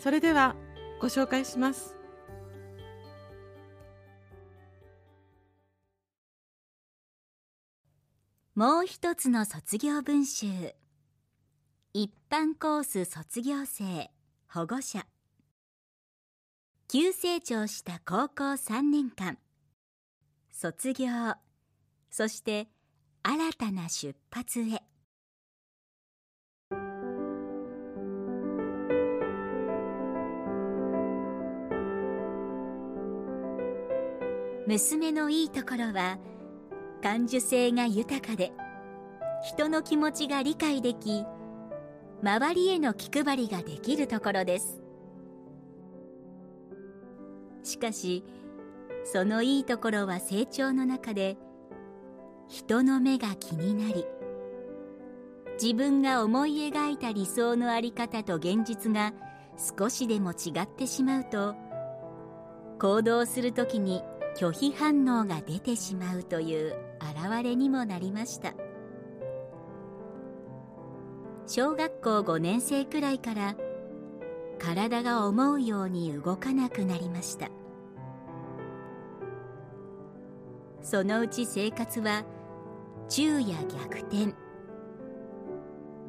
それではご紹介します。もう一つの卒業文集。一般コース卒業生保護者。急成長した高校3年間。卒業。そして新たな出発へ。娘のいいところは感受性が豊かで人の気持ちが理解でき周りへの気配りができるところです。しかしそのいいところは成長の中で人の目が気になり自分が思い描いた理想の在り方と現実が少しでも違ってしまうと行動するときに拒否反応が出てしまうという表れにもなりました。小学校5年生くらいから体が思うように動かなくなりました。そのうち生活は昼夜逆転。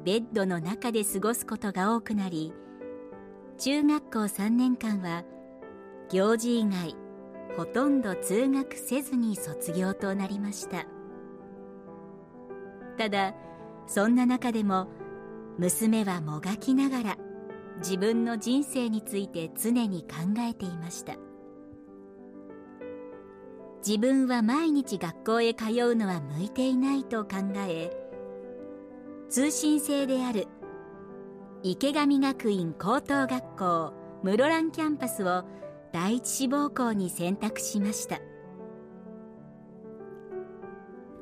ベッドの中で過ごすことが多くなり中学校3年間は行事以外ほとんど通学せずに卒業となりました。ただそんな中でも娘はもがきながら自分の人生について常に考えていました。自分は毎日学校へ通うのは向いていないと考え通信制である池上学院高等学校室蘭キャンパスを第一志望校に選択しました。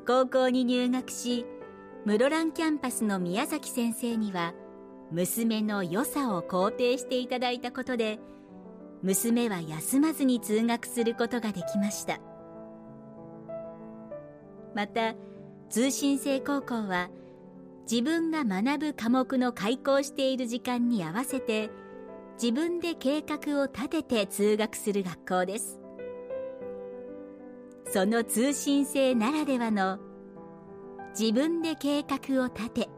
高校に入学し室蘭キャンパスの宮崎先生には娘の良さを肯定していただいたことで娘は休まずに通学することができました。また通信制高校は自分が学ぶ科目の開講している時間に合わせて自分で計画を立てて通学する学校です。その通信制ならではの自分で計画を立て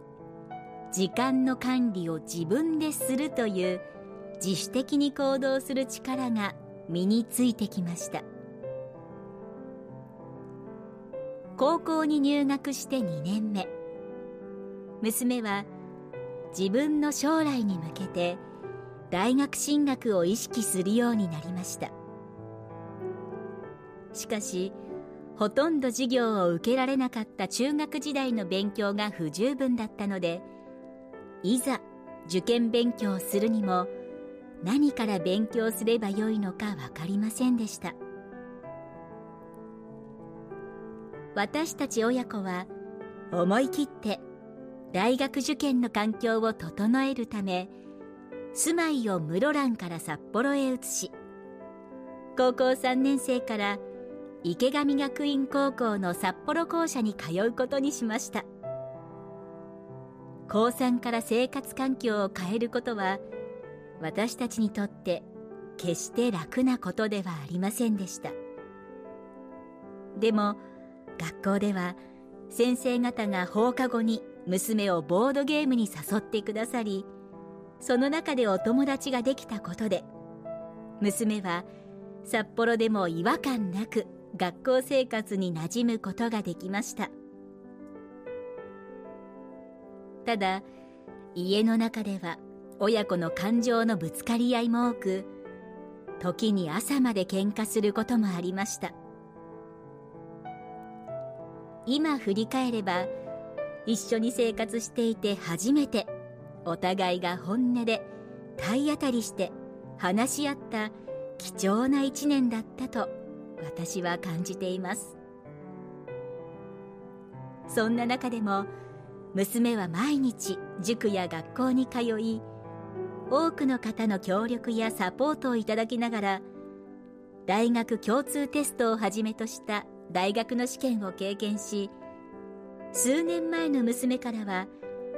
時間の管理を自分でするという自主的に行動する力が身についてきました。高校に入学して2年目。娘は自分の将来に向けて大学進学を意識するようになりました。しかしほとんど授業を受けられなかった中学時代の勉強が不十分だったのでいざ受験勉強するにも何から勉強すればよいのか分かりませんでした。私たち親子は思い切って大学受験の環境を整えるため住まいを室蘭から札幌へ移し高校3年生から池上学院高校の札幌校舎に通うことにしました。高3から生活環境を変えることは私たちにとって決して楽なことではありませんでした。でも学校では先生方が放課後に娘をボードゲームに誘ってくださりその中でお友達ができたことで娘は札幌でも違和感なく学校生活に馴染むことができました。ただ家の中では親子の感情のぶつかり合いも多く時に朝まで喧嘩することもありました。今振り返れば一緒に生活していて初めてお互いが本音で体当たりして話し合った貴重な一年だったと私は感じています。そんな中でも娘は毎日塾や学校に通い多くの方の協力やサポートをいただきながら大学共通テストをはじめとした大学の試験を経験し数年前の娘からは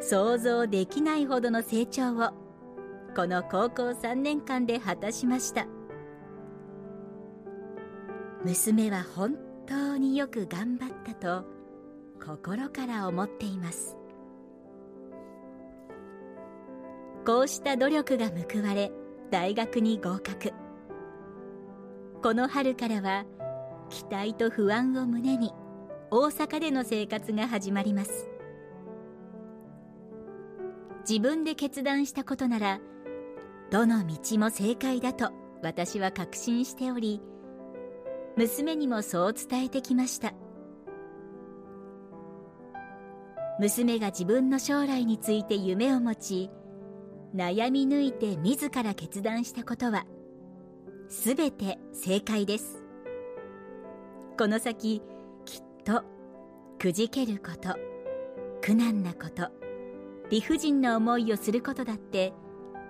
想像できないほどの成長をこの高校3年間で果たしました。娘は本当によく頑張ったと心から思っています。こうした努力が報われ大学に合格。この春からは期待と不安を胸に大阪での生活が始まります。自分で決断したことならどの道も正解だと私は確信しており娘にもそう伝えてきました。娘が自分の将来について夢を持ち悩み抜いて自ら決断したことはすべて正解です。この先きっとくじけること苦難なこと理不尽な思いをすることだって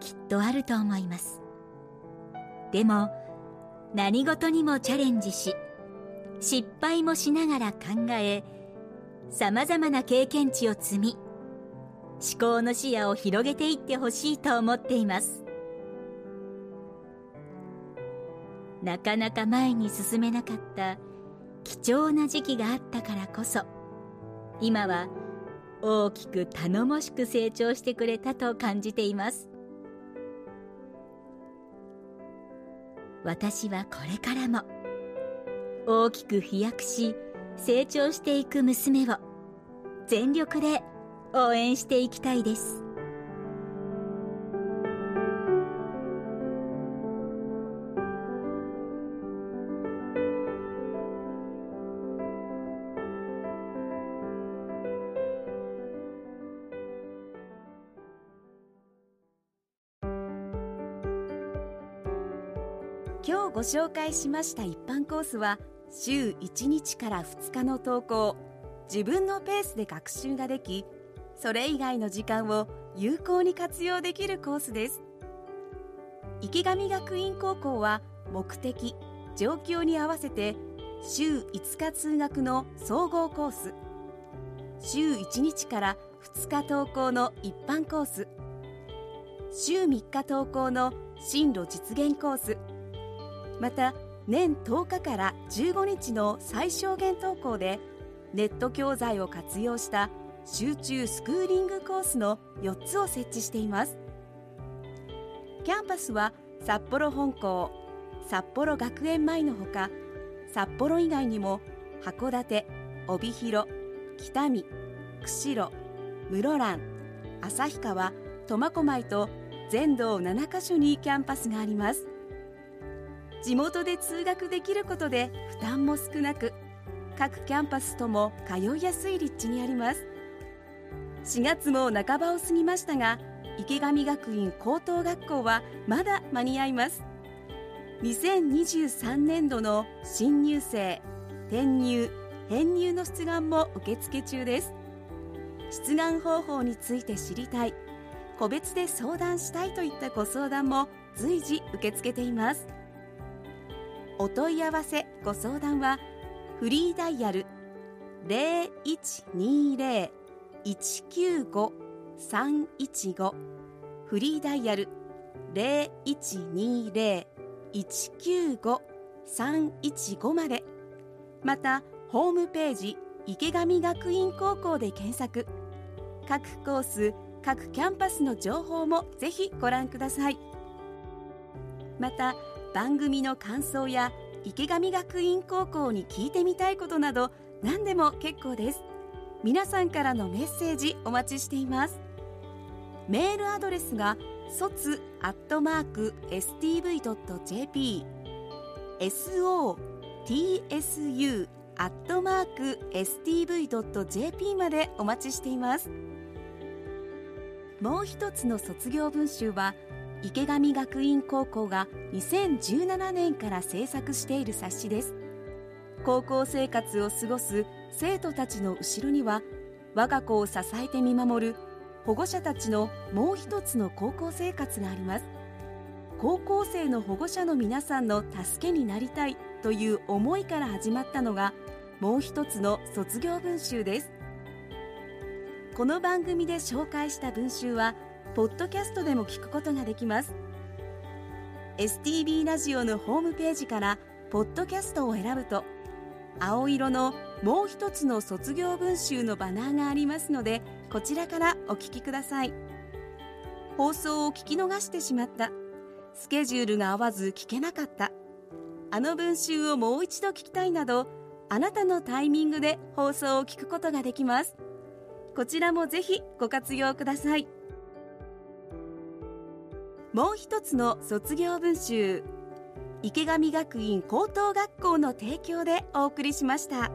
きっとあると思います。でも何事にもチャレンジし失敗もしながら考えさまざまな経験値を積み思考の視野を広げていってほしいと思っています。なかなか前に進めなかった貴重な時期があったからこそ今は大きく頼もしく成長してくれたと感じています。私はこれからも大きく飛躍し成長していく娘を全力で応援していきたいです。紹介しました一般コースは週1日から2日の登校自分のペースで学習ができそれ以外の時間を有効に活用できるコースです。池上学院高校は目的状況に合わせて週5日通学の総合コース。週1日から2日登校の一般コース。週3日登校の進路実現コース。また年10日から15日の最小限登校でネット教材を活用した集中スクーリングコースの4つを設置しています。キャンパスは札幌本校札幌学園前のほか札幌以外にも函館帯広北見釧路室蘭旭川苫小牧と全道7カ所にキャンパスがあります。地元で通学できることで負担も少なく各キャンパスとも通いやすい立地にあります。4月も半ばを過ぎましたが池上学院高等学校はまだ間に合います。2023年度の新入生転入編入の出願も受付中です。出願方法について知りたい個別で相談したいといったご相談も随時受け付けています。お問い合わせご相談はフリーダイヤル0120-195-315フリーダイヤル0120-195-315まで。またホームページ池上学院高校で検索。各コース各キャンパスの情報もぜひご覧ください。また番組の感想や池上学院高校に聞いてみたいことなど何でも結構です。皆さんからのメッセージお待ちしています。メールアドレスが卒アットマーク stv.jp sotsu アットマーク stv.jp までお待ちしています。もう一つの卒業文集は池上学院高校が2017年から制作している冊子です。高校生活を過ごす生徒たちの後ろには我が子を支えて見守る保護者たちのもう一つの高校生活があります。高校生の保護者の皆さんの助けになりたいという思いから始まったのがもう一つの卒業文集です。この番組で紹介した文集はポッドキャストでも聞くことができます。STB ラジオのホームページからポッドキャストを選ぶと青色のもう一つの卒業文集のバナーがありますのでこちらからお聞きください。放送を聞き逃してしまった。スケジュールが合わず聞けなかった。あの文集をもう一度聞きたいなどあなたのタイミングで放送を聞くことができます。こちらもぜひご活用ください。もう一つの卒業文集池上学院高等学校の提供でお送りしました。